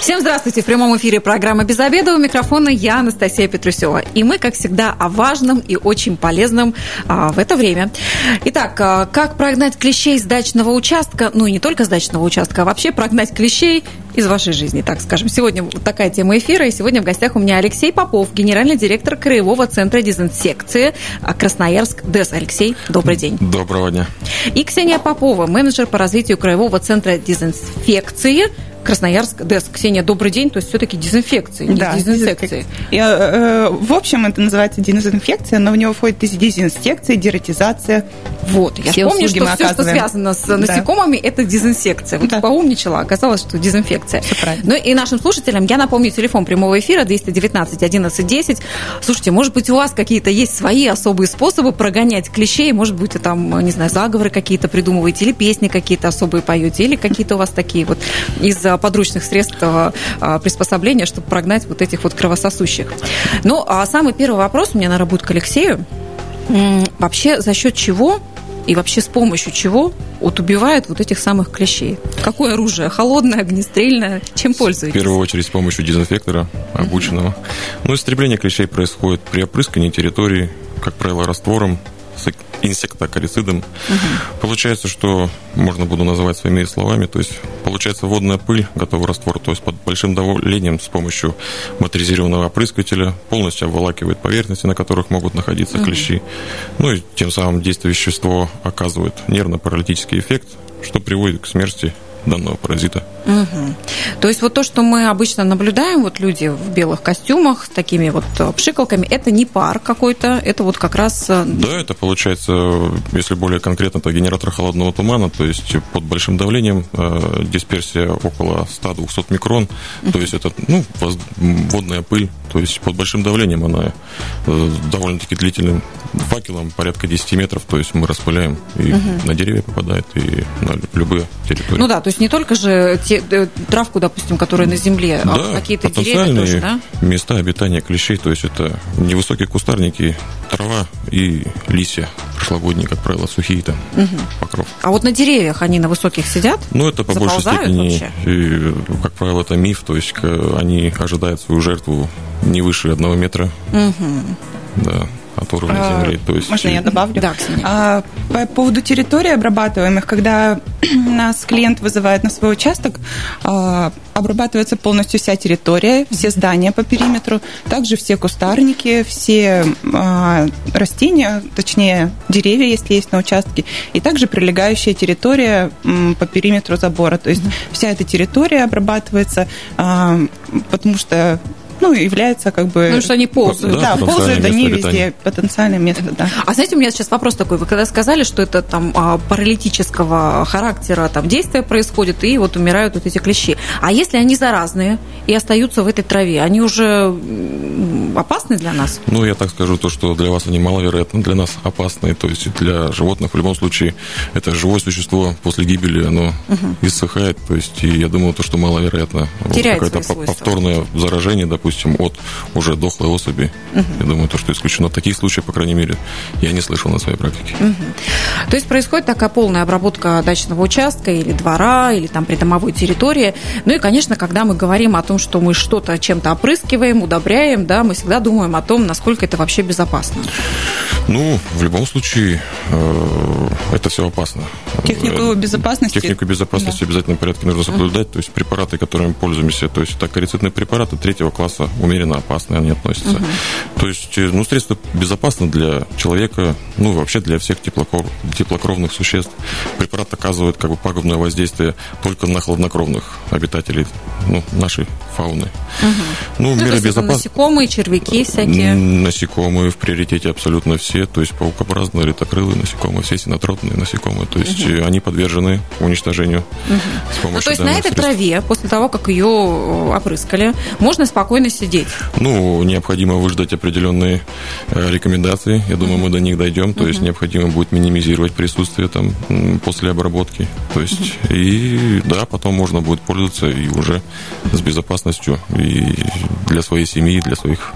Всем здравствуйте. В прямом эфире программа «Без обеда». У микрофона я, Анастасия Петрусева. И мы, как всегда, о важном и очень полезном а, в это время. Итак, а, как прогнать клещей с дачного участка, ну и не только с дачного участка, а вообще прогнать клещей из вашей жизни, так скажем. Сегодня вот такая тема эфира, и сегодня в гостях у меня Алексей Попов, генеральный директор Краевого центра дезинсекции Красноярск ДЭС. Алексей, добрый день. Доброго дня. И Ксения Попова, менеджер по развитию Краевого центра дезинфекции Красноярск ДЭС. Ксения, добрый день. То есть все-таки дезинфекции, да, дезинсекции. И, э, в общем, это называется дезинфекция, но в него входит дезинсекция, дератизация. Вот, я все помню, что все, что связано с насекомыми, да. это дезинсекция. Вот да. поумничала, оказалось, что дезинфекция. Все правильно. Ну и нашим слушателям я напомню телефон прямого эфира 219 11 10. Слушайте, может быть, у вас какие-то есть свои особые способы прогонять клещей, может быть, вы там, не знаю, заговоры какие-то придумываете, или песни какие-то особые поете, или какие-то у вас такие вот из подручных средств а, приспособления, чтобы прогнать вот этих вот кровососущих. Ну, а самый первый вопрос у меня, наверное, будет к Алексею. Вообще, за счет чего и вообще с помощью чего вот убивают вот этих самых клещей? Какое оружие? Холодное, огнестрельное? Чем пользуетесь? В первую очередь с помощью дезинфектора обученного. Uh-huh. Ну, истребление клещей происходит при опрыскании территории, как правило, раствором инсектокарицидом. Угу. Получается, что можно буду называть своими словами, то есть получается водная пыль, готовый раствор, то есть под большим давлением с помощью моторизированного опрыскивателя полностью обволакивает поверхности, на которых могут находиться угу. клещи. Ну и тем самым действие вещество оказывает нервно-паралитический эффект, что приводит к смерти данного паразита. Угу. То есть вот то, что мы обычно наблюдаем, вот люди в белых костюмах с такими вот э, пшикалками, это не пар какой-то, это вот как раз... Э, да, это получается, если более конкретно, это генератор холодного тумана, то есть под большим давлением э, дисперсия около 100-200 микрон, угу. то есть это ну, водная пыль, то есть под большим давлением она э, довольно-таки длительным факелом, порядка 10 метров, то есть мы распыляем, и угу. на деревья попадает, и на любые территории. Ну да, то есть не только же те, э, травку, допустим, которая на земле, а да, а какие-то деревья тоже, да? места обитания клещей, то есть это невысокие кустарники, трава и листья прошлогодние, как правило, сухие там, угу. покров. А вот на деревьях они на высоких сидят? Ну, это по большей степени, и, как правило, это миф, то есть они ожидают свою жертву не выше одного метра. Угу. Да от уровня а, земли. То есть... Можно я добавлю? Да, а, По поводу территорий обрабатываемых, когда нас клиент вызывает на свой участок, а, обрабатывается полностью вся территория, все здания по периметру, также все кустарники, все растения, точнее деревья, если есть на участке, и также прилегающая территория по периметру забора. То есть вся эта территория обрабатывается, потому что ну, является как бы... Ну, что они ползают. Да, да ползают они везде, потенциальное место, да. А знаете, у меня сейчас вопрос такой. Вы когда сказали, что это там а, паралитического характера там действия происходит, и вот умирают вот эти клещи. А если они заразные и остаются в этой траве, они уже опасны для нас? Ну, я так скажу, то, что для вас они маловероятно, для нас опасны. То есть для животных в любом случае это живое существо после гибели, оно угу. иссыхает. То есть и я думаю, то, что маловероятно. Теряет вот какое-то повторное заражение, допустим, допустим, от уже дохлой особи. Угу. Я думаю, то, что исключено. Таких случаев, по крайней мере, я не слышал на своей практике. Угу. То есть происходит такая полная обработка дачного участка или двора, или там придомовой территории. Ну и, конечно, когда мы говорим о том, что мы что-то чем-то опрыскиваем, удобряем, да, мы всегда думаем о том, насколько это вообще безопасно. Ну, в любом случае, э, это все опасно. Технику безопасности? Технику безопасности да. в обязательном порядке нужно соблюдать. Uh-huh. То есть препараты, которыми пользуемся, то есть это корицидные препараты третьего класса, умеренно опасные они относятся. Uh-huh. То есть, э, ну, средство безопасно для человека, ну, вообще для всех теплокров, теплокровных существ. Препарат оказывает как бы пагубное воздействие только на хладнокровных обитателей ну, нашей фауны. Uh-huh. Ну, ну меры безопасности... Насекомые, червяки всякие? Насекомые в приоритете абсолютно все то есть паукообразные, летокрылые насекомые, все синотропные насекомые, то есть угу. они подвержены уничтожению угу. с помощью ну, То есть на этой средств. траве, после того, как ее э, опрыскали, можно спокойно сидеть? Ну, необходимо выждать определенные э, рекомендации, я думаю, мы до них дойдем, то есть необходимо будет минимизировать присутствие там после обработки, то есть и да, потом можно будет пользоваться и уже с безопасностью и для своей семьи, и для своих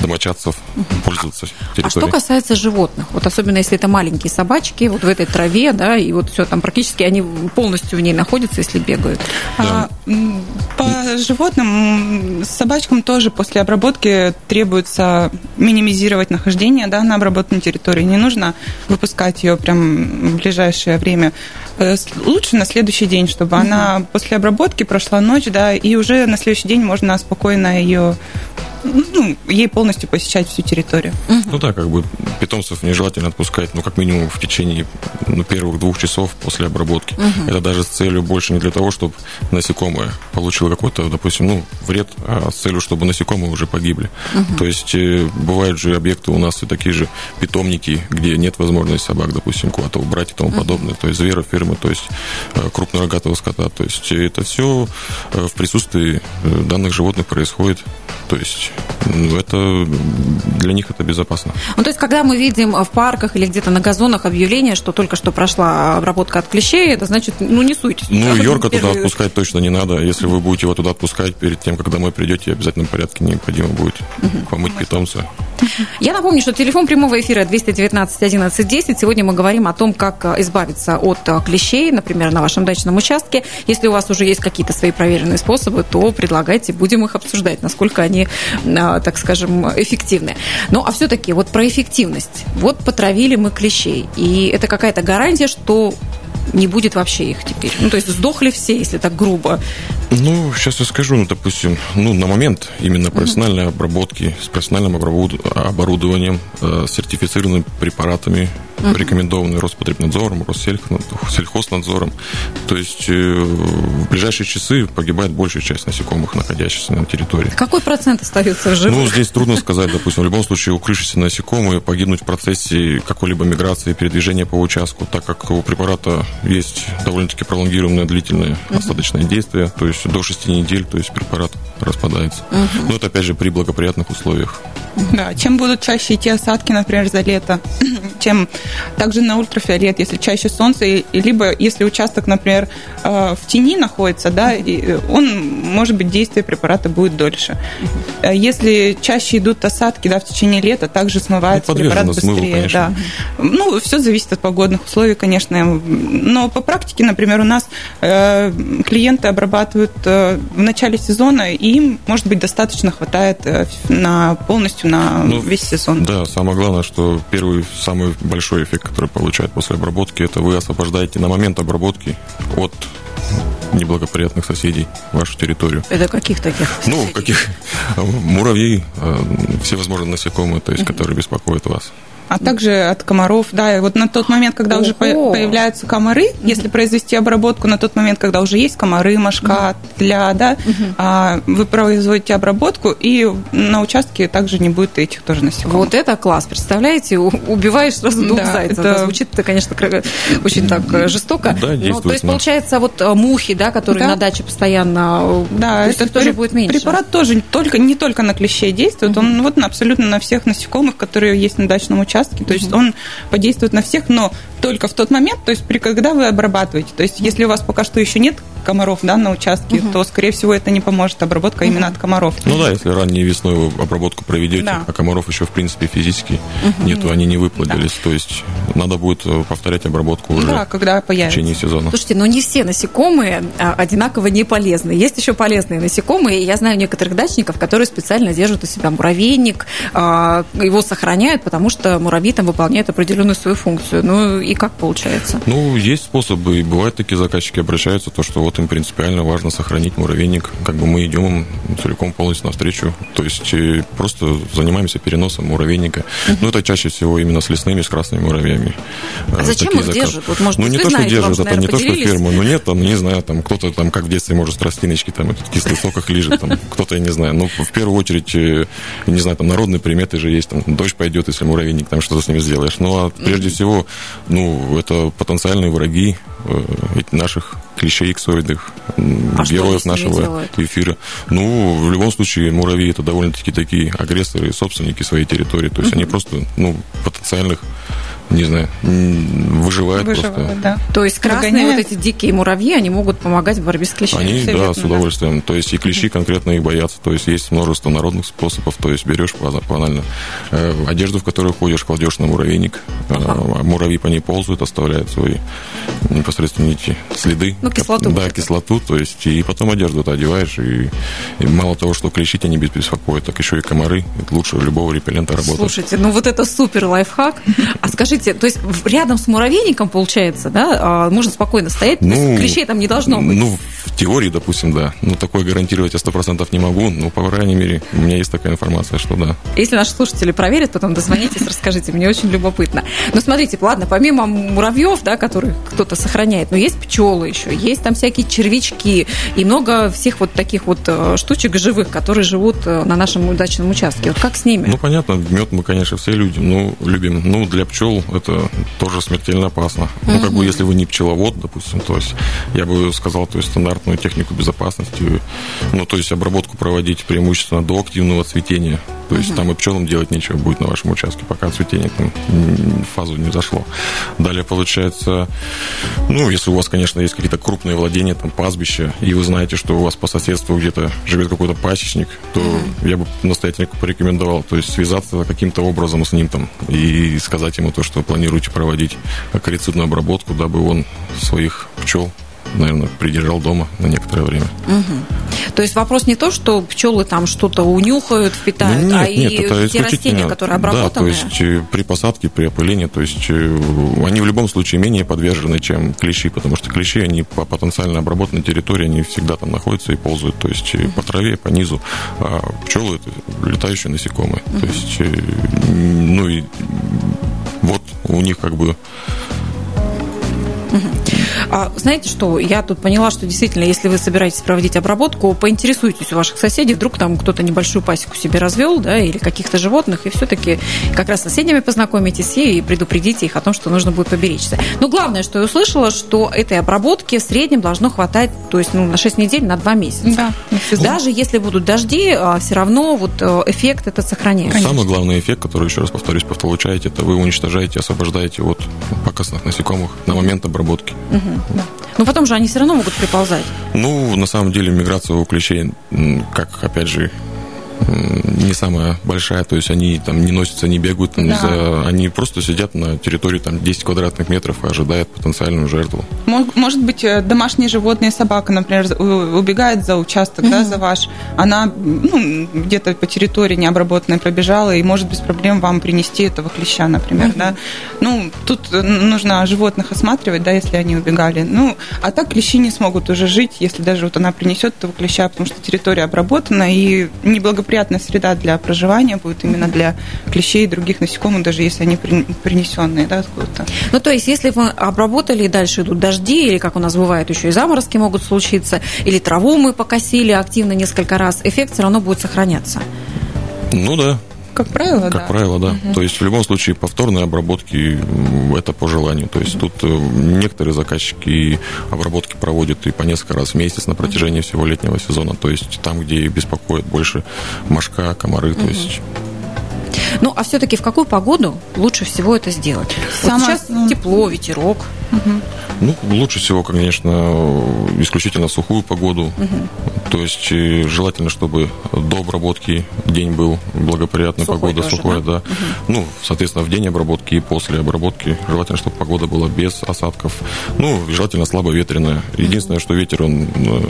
домочадцев пользоваться территорией. А что касается животных, вот особенно если это маленькие собачки, вот в этой траве, да, и вот все там практически они полностью в ней находятся, если бегают. Да. А, по животным, собачкам тоже после обработки требуется минимизировать нахождение да, на обработанной территории. Не нужно выпускать ее прям в ближайшее время. Э, лучше на следующий день, чтобы угу. она после обработки прошла ночь, да, и уже на следующий день можно спокойно ее ну, ей полностью посещать всю территорию. Ну да, как бы питомцев нежелательно отпускать, ну, как минимум в течение ну, первых двух часов после обработки. Угу. Это даже с целью больше не для того, чтобы насекомое получило какой-то, допустим, ну, вред, а с целью, чтобы насекомые уже погибли. Угу. То есть э, бывают же объекты у нас и такие же питомники, где нет возможности собак, допустим, куда-то убрать и тому угу. подобное. То есть зверофермы, то есть э, крупнорогатого скота. То есть это все э, в присутствии данных животных происходит. То есть это для них это безопасно. Ну, то есть, когда мы видим в парках или где-то на газонах объявление, что только что прошла обработка от клещей, это значит, ну, не суйтесь. Ну, Йорка туда отпускать точно не надо. Если вы будете его туда отпускать, перед тем, как домой придете, обязательно в порядке необходимо будет помыть питомца. Я напомню, что телефон прямого эфира 219 11 10. Сегодня мы говорим о том, как избавиться от клещей, например, на вашем дачном участке. Если у вас уже есть какие-то свои проверенные способы, то предлагайте, будем их обсуждать, насколько они а, так скажем, эффективны. Ну, а все-таки вот про эффективность. Вот потравили мы клещей, и это какая-то гарантия, что не будет вообще их теперь. Ну, то есть сдохли все, если так грубо. Ну, сейчас я скажу, ну, допустим, ну, на момент именно профессиональной обработки с профессиональным оборудованием, э, сертифицированными препаратами, mm-hmm. Роспотребнадзором, Россельхознадзором. То есть э, в ближайшие часы погибает большая часть насекомых, находящихся на территории. Какой процент остается в живых? Ну, здесь трудно сказать, допустим, в любом случае укрывшиеся насекомые погибнуть в процессе какой-либо миграции, передвижения по участку, так как у препарата есть довольно-таки пролонгированное длительное uh-huh. остаточное действие, то есть до 6 недель, то есть препарат распадается. Uh-huh. Но это опять же при благоприятных условиях. Да, чем будут чаще идти осадки, например, за лето, чем также на ультрафиолет, если чаще солнце, либо если участок, например, э, в тени находится, да, он, может быть, действие препарата будет дольше. Uh-huh. Если чаще идут осадки, да, в течение лета, также смывается ну, препарат быстрее. Смыву, да. Ну, все зависит от погодных условий, конечно но по практике, например, у нас э, клиенты обрабатывают э, в начале сезона, и им, может быть, достаточно хватает э, на полностью на ну, весь сезон. Да, самое главное, что первый, самый большой эффект, который получают после обработки, это вы освобождаете на момент обработки от неблагоприятных соседей вашу территорию. Это каких таких? Ну, соседей? Ну, каких? Муравьи, всевозможные насекомые, то есть, которые беспокоят вас а также от комаров. Да, и вот на тот момент, когда Ого. уже появляются комары, если произвести обработку на тот момент, когда уже есть комары, мошка, тля, да, а, вы производите обработку, и на участке также не будет этих тоже насекомых. Вот это класс, представляете, убиваешь сразу двух да, зайцев. Это... Звучит это, конечно, очень так э, жестоко. Да, ну, то есть, получается, вот э, мухи, да, которые да. на даче постоянно, э, да, это тоже будет меньше. Препарат тоже только, не только на клещей действует, он вот абсолютно на всех насекомых, которые есть на дачном участке, участке. То есть он подействует на всех, но только в тот момент, то есть при, когда вы обрабатываете. То есть если у вас пока что еще нет комаров да, на участке, угу. то, скорее всего, это не поможет обработка угу. именно от комаров. Ну да, если ранней весной вы обработку проведете, да. а комаров еще, в принципе, физически угу. нету, они не выплодились. Да. То есть надо будет э, повторять обработку уже да, когда появится. в течение сезона. Слушайте, но не все насекомые а, одинаково не полезны. Есть еще полезные насекомые. Я знаю некоторых дачников, которые специально держат у себя муравейник, а, его сохраняют, потому что муравьи там выполняют определенную свою функцию. Ну и как получается? Ну, есть способы. И бывают такие заказчики обращаются, то, что вот им принципиально важно сохранить муравейник. Как бы мы идем целиком полностью навстречу. То есть э, просто занимаемся переносом муравейника. Uh-huh. Ну, это чаще всего именно с лесными, с красными муравьями. А зачем их держат? Вот, может, ну, не то, что держат, это не то, что ферму. Ну, нет, там, не знаю, там кто-то там, как в детстве, может, с тростиночки там этот кислый сок их лежит, там, кто-то, я не знаю. Ну, в первую очередь, э, не знаю, там народные приметы же есть, там, дождь пойдет, если муравейник, там что-то с ним сделаешь. Ну, а прежде всего, ну, это потенциальные враги э, наших клещей иксоидных, а героев нашего эфира. Ну, в любом случае, муравьи это довольно-таки такие агрессоры и собственники своей территории. То есть mm-hmm. они просто, ну, потенциальных не знаю, выживают, выживают просто. Да. То есть красные Выгоняют. вот эти дикие муравьи, они могут помогать в борьбе с клещами? Они, да, с удовольствием. То есть и клещи конкретно их боятся. То есть есть множество народных способов. То есть берешь банально э, одежду, в которую ходишь, кладешь на муравейник, э, ага. муравьи по ней ползают, оставляют свои непосредственно эти следы. Ну, кислоту. Да, кислоту. То есть и потом одежду ты одеваешь. И, и мало того, что клещи тебя не беспокоят, так еще и комары. Это лучше любого репеллента работает. Слушайте, ну вот это супер лайфхак. А скажите, то есть рядом с муравейником, получается, да, а, можно спокойно стоять, ну, клещей там не должно быть? Ну, в теории, допустим, да. Ну, такое гарантировать я сто процентов не могу, но, по крайней мере, у меня есть такая информация, что да. Если наши слушатели проверят, потом дозвонитесь, расскажите, мне очень любопытно. Но смотрите, ладно, помимо муравьев, да, которые кто-то сохраняет, но есть пчелы еще, есть там всякие червячки и много всех вот таких вот э, штучек живых, которые живут э, на нашем удачном участке. Вот как с ними? Ну, понятно, мед мы, конечно, все люди, ну, любим. Ну, для пчел это тоже смертельно опасно. Угу. Ну, как бы, если вы не пчеловод, допустим, то есть я бы сказал, то есть стандартную технику безопасности, ну, то есть обработку проводить преимущественно до активного цветения. То есть угу. там и пчелам делать нечего будет на вашем участке, пока цветение там в фазу не зашло. Далее получается, ну, если у вас, конечно, есть какие-то крупные владения, там пастбища, и вы знаете, что у вас по соседству где-то живет какой-то пасечник, то угу. я бы настоятельно порекомендовал, то есть связаться каким-то образом с ним там и сказать ему то, что планируете проводить акарицидную обработку, дабы он своих пчел наверное, придержал дома на некоторое время. Угу. То есть вопрос не то, что пчелы там что-то унюхают, впитают, ну, нет, а нет, и это те растения, которые обработаны. Да, то есть э, при посадке, при опылении, то есть э, они в любом случае менее подвержены, чем клещи, потому что клещи, они по потенциально обработанной территории, они всегда там находятся и ползают, то есть угу. по траве, по низу. А пчелы это летающие насекомые. Угу. То есть, ну и вот у них как бы а, знаете что, я тут поняла, что действительно, если вы собираетесь проводить обработку, поинтересуйтесь у ваших соседей, вдруг там кто-то небольшую пасеку себе развел, да, или каких-то животных, и все-таки как раз с соседями познакомитесь и предупредите их о том, что нужно будет поберечься. Но главное, что я услышала, что этой обработки в среднем должно хватать, то есть ну, на 6 недель, на 2 месяца. Да. Даже если будут дожди, а, все равно вот э, эффект этот сохраняется. Самый главный эффект, который, еще раз повторюсь, получаете, это вы уничтожаете, освобождаете от покосных насекомых на момент обработки. Угу. Но потом же они все равно могут приползать. Ну, на самом деле, миграция у клещей, как, опять же, не самая большая, то есть они там не носятся, не бегают, там, да. за, они просто сидят на территории там 10 квадратных метров и ожидают потенциальную жертву. Может быть, э, домашние животные, собака, например, убегает за участок, mm-hmm. да, за ваш, она ну, где-то по территории необработанной пробежала и может без проблем вам принести этого клеща, например, mm-hmm. да. Ну, тут нужно животных осматривать, да, если они убегали. Ну, а так клещи не смогут уже жить, если даже вот она принесет этого клеща, потому что территория обработана и неблагоприятная среда для проживания будет именно для клещей и других насекомых, даже если они принесенные да, откуда-то. Ну, то есть, если вы обработали, и дальше идут дожди, или, как у нас бывает, еще и заморозки могут случиться, или траву мы покосили активно несколько раз, эффект все равно будет сохраняться. Ну да, как правило, как да. Как правило, да. Угу. То есть в любом случае повторные обработки это по желанию. То есть тут э, некоторые заказчики обработки проводят и по несколько раз в месяц на протяжении угу. всего летнего сезона. То есть там, где беспокоит больше мошка, комары, угу. то есть ну, а все-таки в какую погоду лучше всего это сделать? Сама... Вот сейчас ну... тепло, ветерок. Угу. Ну, лучше всего, конечно, исключительно сухую погоду. Угу. То есть э, желательно, чтобы до обработки день был благоприятная Сухой погода, тоже, сухая, да. да. Угу. Ну, соответственно, в день обработки и после обработки желательно, чтобы погода была без осадков. Ну, желательно слабо ветреная. Единственное, что ветер он э,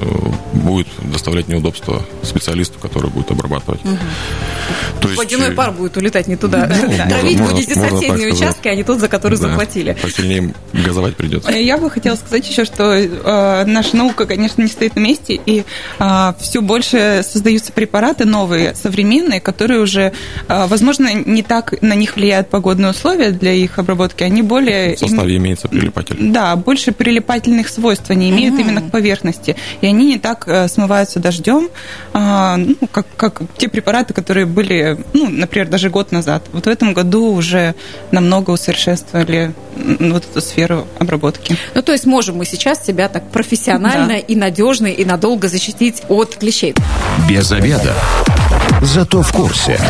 будет доставлять неудобства специалисту, который будет обрабатывать. Угу. То есть, Водяной э, пар будет улетать не туда. Ну, Травить будете соседние участки, а не тот, за который да, заплатили. Посильнее газовать придется. Я бы хотела сказать еще, что э, наша наука, конечно, не стоит на месте, и э, все больше создаются препараты новые, современные, которые уже, э, возможно, не так на них влияют погодные условия для их обработки, они более... В составе им... имеется прилипатель. Да, больше прилипательных свойств они имеют mm-hmm. именно к поверхности, и они не так э, смываются дождем, э, ну, как, как те препараты, которые были, ну, например, даже год назад. Вот в этом году уже намного усовершенствовали вот эту сферу обработки. Ну, то есть можем мы сейчас себя так профессионально да. и надежно и надолго защитить от клещей. Без обеда. Зато в курсе.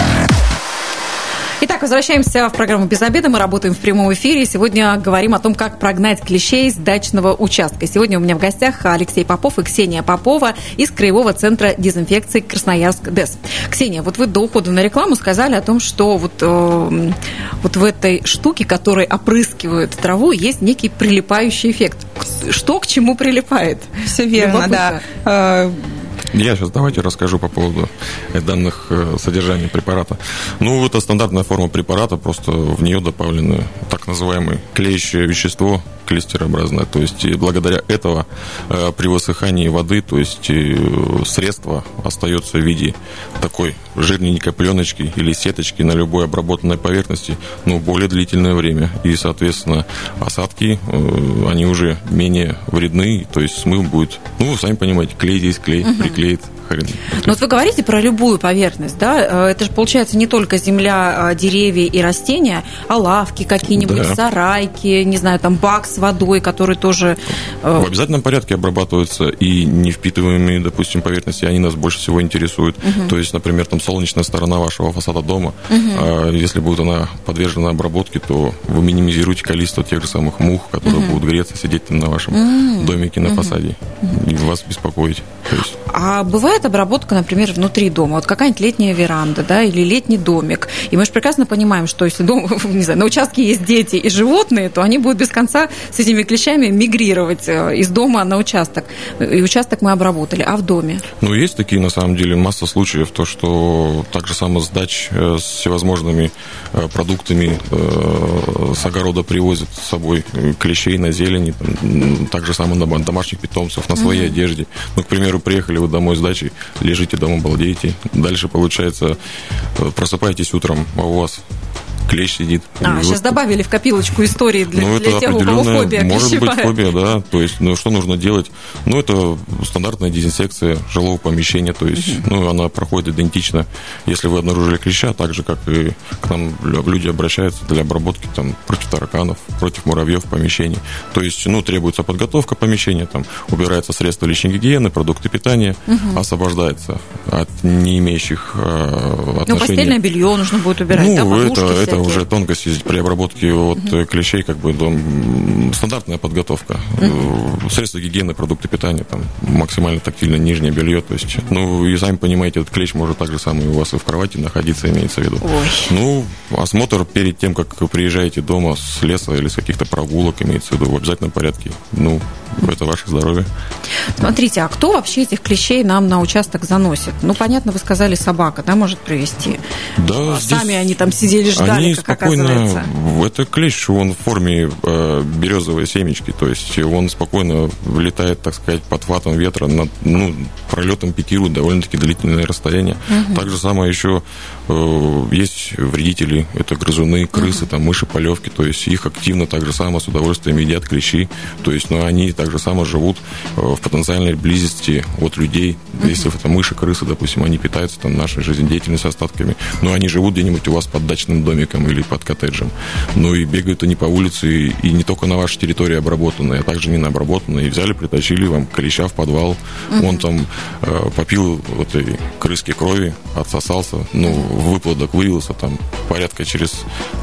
Итак, возвращаемся в программу «Без обеда». Мы работаем в прямом эфире. Сегодня говорим о том, как прогнать клещей с дачного участка. Сегодня у меня в гостях Алексей Попов и Ксения Попова из Краевого центра дезинфекции Красноярск ДЭС. Ксения, вот вы до ухода на рекламу сказали о том, что вот, э, вот в этой штуке, которой опрыскивают траву, есть некий прилипающий эффект. Что к чему прилипает? Все верно, да. Э, я сейчас давайте расскажу по поводу данных э, содержания препарата. Ну, это стандартная форма препарата, просто в нее добавлены так называемое клеящее вещество, клистерообразное. То есть благодаря этого э, при высыхании воды, то есть э, средство остается в виде такой жирненькой пленочки или сеточки на любой обработанной поверхности, но более длительное время. И, соответственно, осадки, э, они уже менее вредны, то есть смыв будет, ну, вы сами понимаете, клей здесь клей, угу. приклеит хрен. Но вот вы говорите про любую поверхность, да? Это же получается не только земля, а, деревья и растения, а лавки какие-нибудь, да. сарайки, не знаю, там бак с водой, который тоже... Э, В обязательном порядке обрабатываются и не впитываемые, допустим, поверхности, они нас больше всего интересуют. Угу. То есть, например, там солнечная сторона вашего фасада дома, угу. если будет она подвержена обработке, то вы минимизируете количество тех же самых мух, которые угу. будут греться, сидеть на вашем угу. домике на угу. фасаде и вас беспокоить. есть... А бывает обработка, например, внутри дома? Вот какая-нибудь летняя веранда, да, или летний домик. И мы же прекрасно понимаем, что если дом, не знаю, на участке есть дети и животные, то они будут без конца с этими клещами мигрировать э, из дома на участок. И участок мы обработали. А в доме? Ну, есть такие, на самом деле, масса случаев, то, что так же само с дач э, с всевозможными э, продуктами с огорода привозят с собой клещей на зелени, так же само на домашних питомцев, на своей угу. одежде. Ну, к примеру, приехали вы домой с дачи, лежите дома, балдеете. Дальше, получается, просыпаетесь утром, а у вас клещ сидит. А, сейчас вот... добавили в копилочку истории для, ну, для тех, у кого фобия Может быть фобия, да. То есть, ну, что нужно делать? Ну, это стандартная дезинсекция жилого помещения, то есть, угу. ну, она проходит идентично, если вы обнаружили клеща, так же, как и к нам люди обращаются для обработки там против тараканов, против муравьев в помещении. То есть, ну, требуется подготовка помещения, там, убирается средства личной гигиены, продукты питания, угу. освобождается от не имеющих э, отношения. Ну, постельное белье нужно будет убирать, ну, да, это, это это уже тонкости при обработке от угу. клещей, как бы дом, стандартная подготовка. Угу. Средства гигиены, продукты питания, там максимально тактильно нижнее белье. То есть, ну, и сами понимаете, этот клещ может так же самое у вас и в кровати находиться, имеется в виду. Ой. Ну, осмотр перед тем, как вы приезжаете дома с леса или с каких-то прогулок, имеется в виду, в обязательном порядке. Ну, это ваше здоровье. Смотрите, а кто вообще этих клещей нам на участок заносит? Ну, понятно, вы сказали, собака, да, может привести. Да, Сами здесь... они там сидели, ждали они как спокойно, это клещ, он в форме э, березовой семечки, то есть он спокойно летает, так сказать, под хватом ветра, над, ну, пролетом пикирует довольно-таки длительное расстояние. Угу. Так же самое еще есть вредители, это грызуны, крысы, там, мыши, полевки, то есть их активно так же само с удовольствием едят клещи, то есть, но ну, они так же само живут э, в потенциальной близости от людей. Если это мыши, крысы, допустим, они питаются там нашей жизнедеятельностью остатками, но они живут где-нибудь у вас под дачным домиком или под коттеджем. Ну и бегают они по улице, и не только на вашей территории обработанные, а также не на обработанные. И взяли, притащили вам клеща в подвал. Он там э, попил вот этой крыски крови, отсосался, ну, выплодок вывелся там порядка через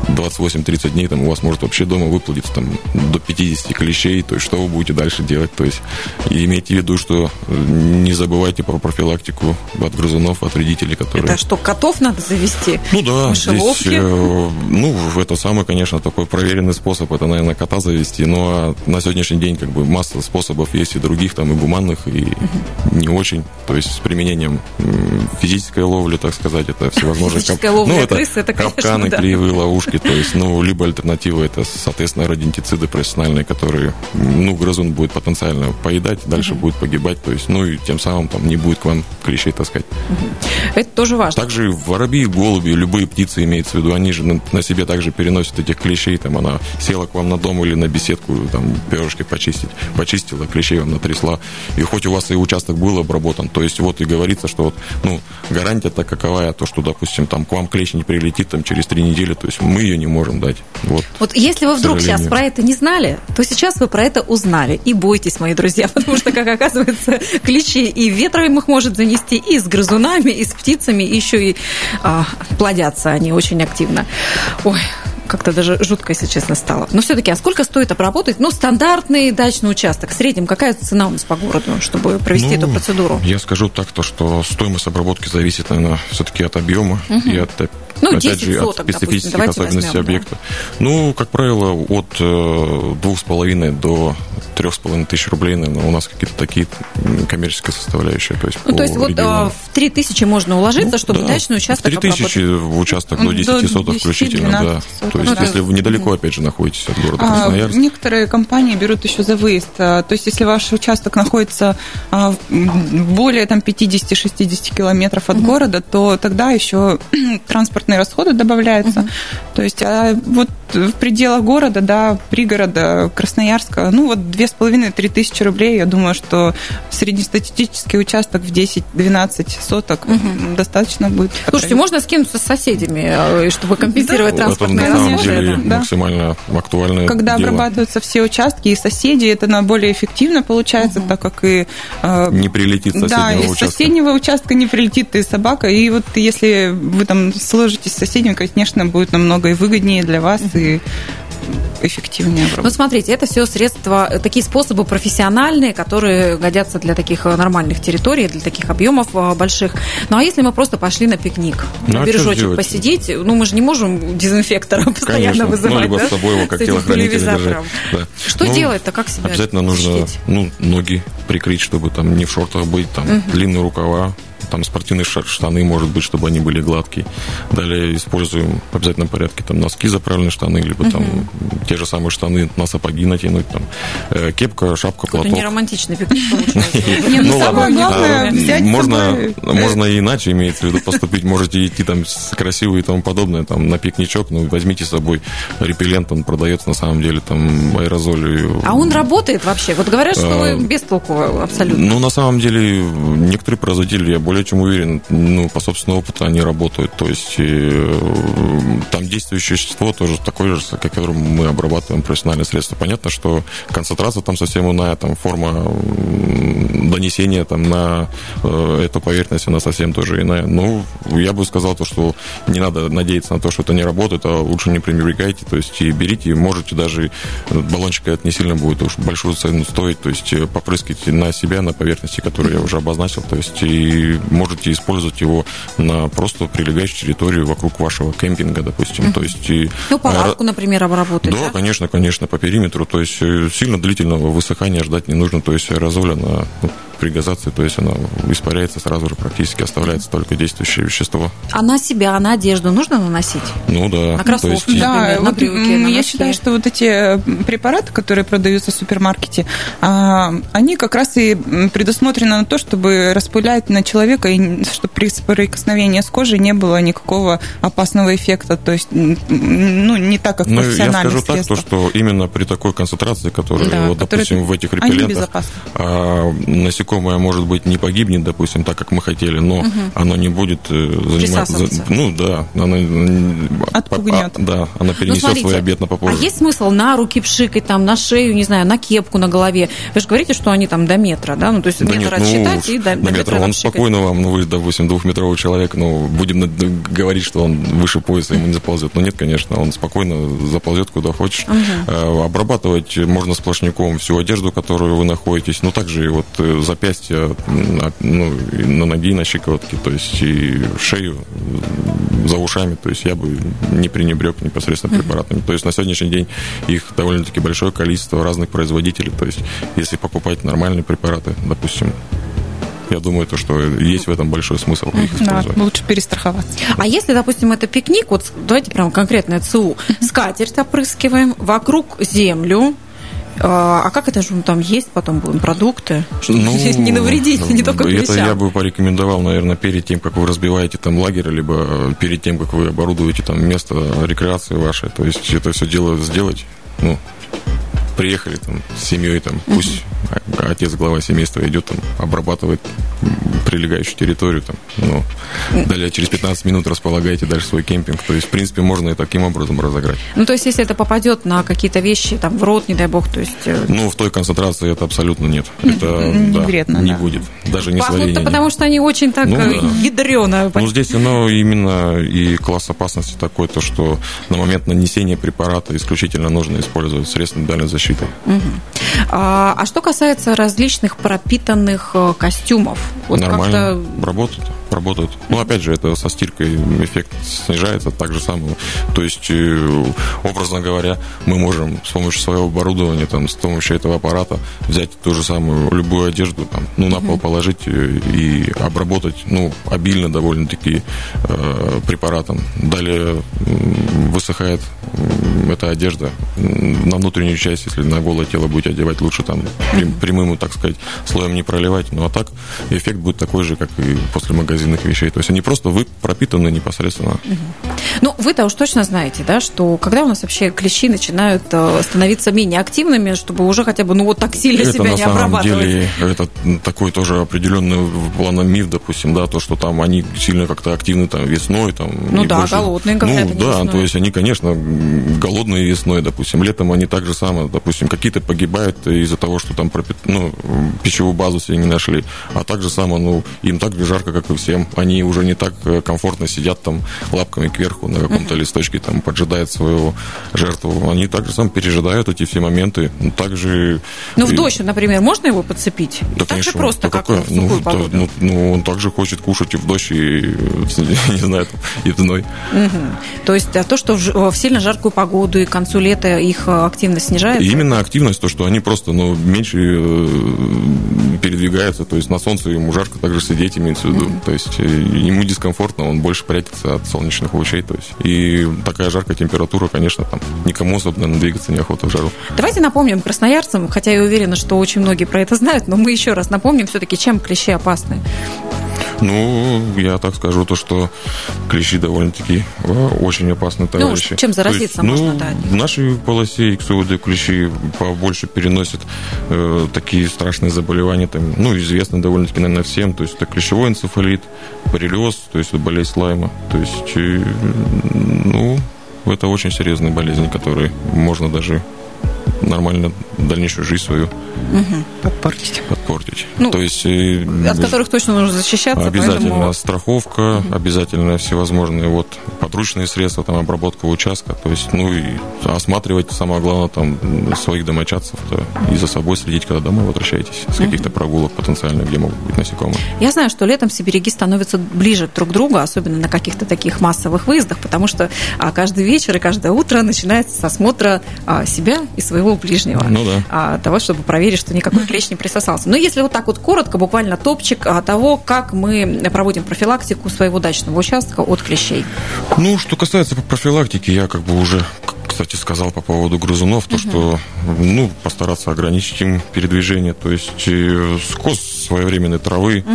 28-30 дней, там у вас может вообще дома выплодиться там до 50 клещей, то есть что вы будете дальше делать, то есть и имейте в виду, что не забывайте про профилактику от грызунов, от вредителей, которые... Это что, котов надо завести? Ну да, здесь, э, ну, это самый, конечно, такой проверенный способ, это, наверное, кота завести, но на сегодняшний день как бы масса способов есть и других, там, и гуманных, и угу. не очень, то есть с применением физической ловли, так сказать, это всевозможные... Кап... ловля ну, это, крыс, это конечно, капканы, да. клеевые ловушки, то есть, ну, либо альтернатива, это, соответственно, родентициды профессиональные, которые, ну, грызун будет потенциально поедать, дальше угу. будет погибать, то есть, ну, и тем самым там не будет к вам клещей таскать. Угу. Это тоже важно. Также воробьи, голуби, любые птицы имеется в виду, они же на, себе также переносит этих клещей, там она села к вам на дом или на беседку, там перышки почистить, почистила, клещей вам натрясла, и хоть у вас и участок был обработан, то есть вот и говорится, что вот, ну, гарантия-то каковая, то, что, допустим, допустим, там к вам клещ не прилетит там через три недели, то есть мы ее не можем дать. Вот, вот если вы вдруг сейчас про это не знали, то сейчас вы про это узнали. И бойтесь, мои друзья, потому что, как оказывается, клещи и ветром их может занести, и с грызунами, и с птицами, и еще и а, плодятся они очень активно. Ой, как-то даже жутко, если честно, стало. Но все-таки, а сколько стоит обработать? Ну, стандартный дачный участок. В среднем какая цена у нас по городу, чтобы провести ну, эту процедуру? Я скажу так, то, что стоимость обработки зависит, наверное, все-таки от объема угу. и от ну, опять же, соток, от специфических допустим, особенностей возьмем, объекта. Да. Ну, как правило, от э, двух с половиной до трех с половиной тысяч рублей, наверное, у нас какие-то такие коммерческие составляющие. То есть, ну, то есть вот а, в три тысячи можно уложиться, ну, чтобы да. дачный участок В три тысячи в участок до 10 до соток включительно, да. Соток. То есть, ну, если вы недалеко, опять же, находитесь от города а, Красноярск. Некоторые компании берут еще за выезд. А, то есть, если ваш участок находится а, более там 50-60 километров от угу. города, то тогда еще транспортные расходы добавляются. Угу. То есть, а вот в пределах города, да, пригорода Красноярска, ну вот две с половиной три тысячи рублей, я думаю, что среднестатистический участок в 10-12 соток угу. достаточно будет. Слушайте, можно скинуться с соседями, э, чтобы компенсировать да. транспортные расходы. Это на самом деле да. максимально актуальное Когда дело. обрабатываются все участки и соседи, это на более эффективно получается, угу. так как и... Э, не прилетит соседнего да, участка. Да, из соседнего участка не прилетит и собака, и вот если вы там сложитесь с соседями, конечно, будет намного и выгоднее для вас, и эффективнее обработать. Ну, смотрите, это все средства, такие способы профессиональные, которые годятся для таких э, нормальных территорий, для таких объемов э, больших. Ну, а если мы просто пошли на пикник, ну, на а бережочек посидеть, ну, мы же не можем дезинфектора постоянно Конечно. вызывать, ну, либо да? с собой его как телохранителя держать. Да. Что ну, делать-то, как себя Обязательно нужно, ну, ноги прикрыть, чтобы там не в шортах быть, там, угу. длинные рукава, там спортивные штаны, может быть, чтобы они были гладкие. Далее используем в обязательном порядке там носки заправленные штаны, либо там uh-huh. те же самые штаны на сапоги натянуть, там э, кепка, шапка, платок. Это не романтичный пикник получается. Ну ладно, а, можно и иначе, имеется в виду, поступить. Можете идти там красиво и тому подобное, там на пикничок, ну возьмите с собой репеллент, он продается на самом деле, там аэрозоль. А он работает вообще? Вот говорят, что а, без толку абсолютно. Ну, на самом деле, некоторые производители, я более чем уверен, ну, по собственному опыту они работают. То есть э, там действующее вещество тоже такое же, как которым мы обрабатываем профессиональные средства. Понятно, что концентрация там совсем иная, там форма донесения там на э, эту поверхность, она совсем тоже иная. Ну, я бы сказал то, что не надо надеяться на то, что это не работает, а лучше не пренебрегайте, то есть и берите, можете даже баллончик это не сильно будет уж большую цену стоить, то есть э, попрыскайте на себя, на поверхности, которые я уже обозначил, то есть и можете использовать его на просто прилегающую территорию вокруг вашего кемпинга, допустим. Mm-hmm. То есть, и, ну, палатку, например, обработать. Да, да, конечно, конечно, по периметру. То есть э, сильно длительного высыхания ждать не нужно. То есть она при газации, то есть она испаряется сразу же, практически оставляется только действующее вещество. А на себя, на одежду нужно наносить? Ну да. На кроссовки, есть... да, например, вот на брюки, на Я считаю, что вот эти препараты, которые продаются в супермаркете, а, они как раз и предусмотрены на то, чтобы распылять на человека, и чтобы при соприкосновении с кожей не было никакого опасного эффекта, то есть ну, не так, как в ну, Я скажу так, то, что именно при такой концентрации, которая, да, вот, допустим, в этих репеллентах, а, насекомые насекомое, может быть, не погибнет, допустим, так, как мы хотели, но угу. оно не будет э, заниматься... Ну, да. Оно, Отпугнет. А, да, она ну, перенесет ну, свой обед на попозже. А есть смысл на руки пшикать, там, на шею, не знаю, на кепку на голове? Вы же говорите, что они там до метра, да? Ну, то есть да метр нет, отсчитать ну, и до, до метра. метра он спокойно вам, ну, вы, допустим, двухметровый человек, ну, будем говорить, что он выше пояса ему не заползет. Но нет, конечно, он спокойно заползет куда хочешь. Угу. Обрабатывать можно сплошняком всю одежду, которую вы находитесь, но также вот э, запястья, ну, на ноги, на щиколотке, то есть и шею за ушами, то есть я бы не пренебрег непосредственно препаратами. То есть на сегодняшний день их довольно-таки большое количество разных производителей, то есть если покупать нормальные препараты, допустим, я думаю, то, что есть в этом большой смысл их использовать. Да, лучше перестраховаться. А если, допустим, это пикник, вот давайте прям конкретное ЦУ, скатерть опрыскиваем, вокруг землю, а, а как это же там есть потом будем продукты? Чтобы ну, не навредить, не только Это я бы порекомендовал, наверное, перед тем, как вы разбиваете там лагерь, либо перед тем, как вы оборудуете там место рекреации вашей. То есть это все дело сделать, ну, приехали там с семьей, там, пусть отец, глава семейства идет там, обрабатывает прилегающую территорию, там, ну, далее через 15 минут располагаете дальше свой кемпинг. То есть, в принципе, можно и таким образом разыграть. Ну, то есть, если это попадет на какие-то вещи, там, в рот, не дай бог, то есть... Э, ну, в той концентрации это абсолютно нет. Это, не, да, вредно, не да. будет. Даже не Пахнут-то потому что они очень так ну, э, да. ядрено. Ну, здесь оно именно и класс опасности такой, то, что на момент нанесения препарата исключительно нужно использовать средства индивидуальной защиты. Угу. А, а что касается различных пропитанных э, костюмов? Вот Нормально работают работают. Ну, опять же, это со стиркой эффект снижается так же самое. То есть, э, образно говоря, мы можем с помощью своего оборудования, там, с помощью этого аппарата взять ту же самую любую одежду, там, ну, на пол положить э, и обработать, ну, обильно довольно-таки э, препаратом. Далее высыхает эта одежда на внутреннюю часть, если на голое тело будете одевать, лучше там прямым, так сказать, слоем не проливать. Ну, а так эффект будет такой же, как и после магазинных вещей. То есть они просто вы пропитаны непосредственно. Ну, вы-то уж точно знаете, да, что когда у нас вообще клещи начинают э, становиться менее активными, чтобы уже хотя бы, ну, вот так сильно это, себя не обрабатывать. Это на самом деле, это такой тоже определенный плана миф, допустим, да, то, что там они сильно как-то активны там весной, там. Ну да, больше... голодные, говорят, Ну да, весной. то есть они, конечно, голодные весной, допустим, летом они так же самое, допустим, какие-то погибают из-за того, что там пропит... ну, пищевую базу себе не нашли, а так же самое, ну, им так же жарко, как и все всем. Они уже не так э, комфортно сидят там лапками кверху на каком-то листочке, там поджидают свою жертву. Они также сам пережидают эти все моменты. Ну, также... Ну, в дождь, например, можно его подцепить? Да, так конечно. же просто, да как какая? в ну, погоду. Да, ну, ну, он также хочет кушать и в дождь, и, не знаю, и в зной. Угу. То есть а то, что в сильно жаркую погоду и к концу лета их э, активность снижается? именно активность, то, что они просто ну, меньше э, передвигаются, то есть на солнце ему жарко также сидеть, имеется в виду. Угу. То есть есть э, ему дискомфортно, он больше прячется от солнечных лучей. То есть. И такая жаркая температура, конечно, там никому особенно двигаться неохота в жару. Давайте напомним красноярцам, хотя я уверена, что очень многие про это знают, но мы еще раз напомним все-таки, чем клещи опасны. Ну, я так скажу, то, что клещи довольно-таки э, очень опасные ну, товарищи. Ну, чем заразиться есть, можно, ну, да? В нашей полосе иксоиды клещи побольше переносят э, такие страшные заболевания, там, ну, известны довольно-таки, наверное, всем. То есть это клещевой энцефалит, боррелиоз, то есть болезнь Лайма. То есть, э, ну, это очень серьезные болезни, которые можно даже нормально дальнейшую жизнь свою угу. подпортить. Подпортить. Ну, То есть, от которых точно нужно защищаться. Обязательно поэтому... страховка, угу. обязательно всевозможные вот подручные средства, там обработка участка. То есть, ну и осматривать, самое главное, там своих домочадцев -то, и за собой следить, когда домой возвращаетесь с каких-то прогулок потенциально, где могут быть насекомые. Я знаю, что летом сибириги становятся ближе друг к другу, особенно на каких-то таких массовых выездах, потому что а, каждый вечер и каждое утро начинается с осмотра а, себя и своего ближнего. Ну да. А, того, чтобы проверить, что никакой клещ не присосался. Но если вот так вот коротко, буквально топчик того, как мы проводим профилактику своего дачного участка от клещей. Ну, что касается профилактики, я как бы уже кстати, сказал по поводу грызунов, то, что, ну, постараться ограничить им передвижение, то есть э, скос своевременной травы,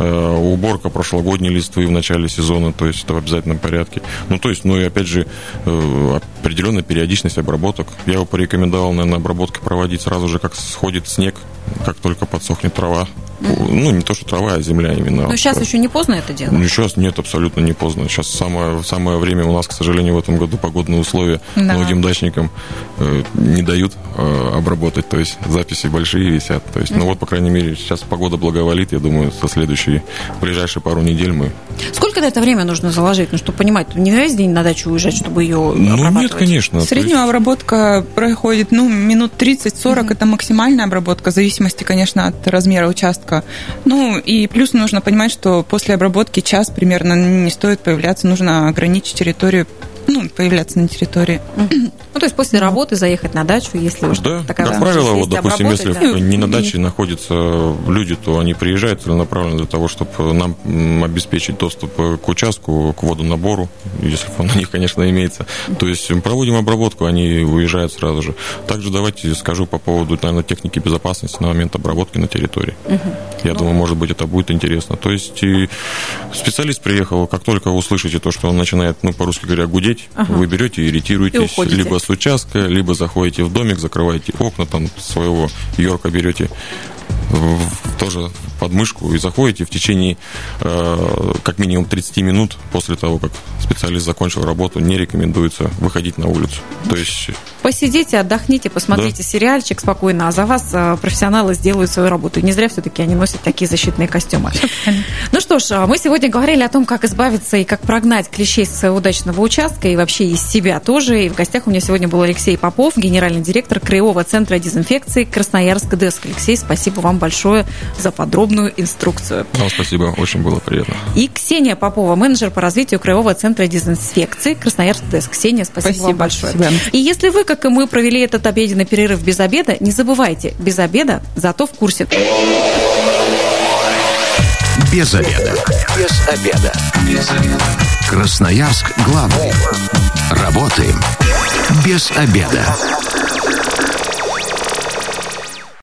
э, уборка прошлогодней листвы в начале сезона, то есть это в обязательном порядке. Ну, то есть, ну, и опять же, э, определенная периодичность обработок. Я бы порекомендовал, наверное, обработки проводить сразу же, как сходит снег, как только подсохнет трава. Ну, не то, что трава, а земля именно. Но сейчас еще не поздно это делать? Ну, сейчас нет, абсолютно не поздно. Сейчас самое, самое время у нас, к сожалению, в этом году погодные условия да. многим дачникам э, не дают э, обработать. То есть записи большие висят. То есть, mm-hmm. ну вот, по крайней мере, сейчас погода благоволит. Я думаю, со следующей, ближайшие пару недель мы... Сколько на это время нужно заложить? Ну, чтобы понимать, не на весь день на дачу уезжать, чтобы ее Ну, нет, конечно. Средняя есть... обработка проходит, ну, минут 30-40. Mm-hmm. Это максимальная обработка, в зависимости, конечно, от размера участка обработка. Ну, и плюс нужно понимать, что после обработки час примерно не стоит появляться, нужно ограничить территорию ну, появляться на территории. Ну, то есть после работы заехать на дачу, если уж да, такая Как правило, вот, допустим, если да. не на даче находятся люди, то они приезжают целенаправленно для того, чтобы нам обеспечить доступ к участку, к водонабору, если он на них, конечно, имеется. То есть проводим обработку, они уезжают сразу же. Также давайте скажу по поводу, наверное, техники безопасности на момент обработки на территории. Угу. Я ну. думаю, может быть, это будет интересно. То есть специалист приехал, как только вы услышите то, что он начинает, ну, по-русски говоря, гудеть, ага. вы берете и ретируетесь, и либо с участка, либо заходите в домик, закрываете окна, там своего Йорка берете тоже под мышку и заходите в течение э, как минимум 30 минут после того, как специалист закончил работу, не рекомендуется выходить на улицу. То есть... Посидите, отдохните, посмотрите да. сериальчик спокойно, а за вас э, профессионалы сделают свою работу. И не зря все-таки они носят такие защитные костюмы. Ну что ж, а мы сегодня говорили о том, как избавиться и как прогнать клещей с своего удачного участка и вообще из себя тоже. И в гостях у меня сегодня был Алексей Попов, генеральный директор Краевого центра дезинфекции Красноярск ДЭСК. Алексей, спасибо вам большое за подробную инструкцию. Вам спасибо, очень было приятно. И Ксения Попова, менеджер по развитию Краевого центра дезинфекции Красноярск ДЭСК. Ксения, спасибо, спасибо вам большое. Спасибо. И если вы, как и мы, провели этот обеденный перерыв без обеда, не забывайте, без обеда, зато в курсе. Без обеда. Без обеда. Без обеда. Красноярск главный. Работаем без обеда.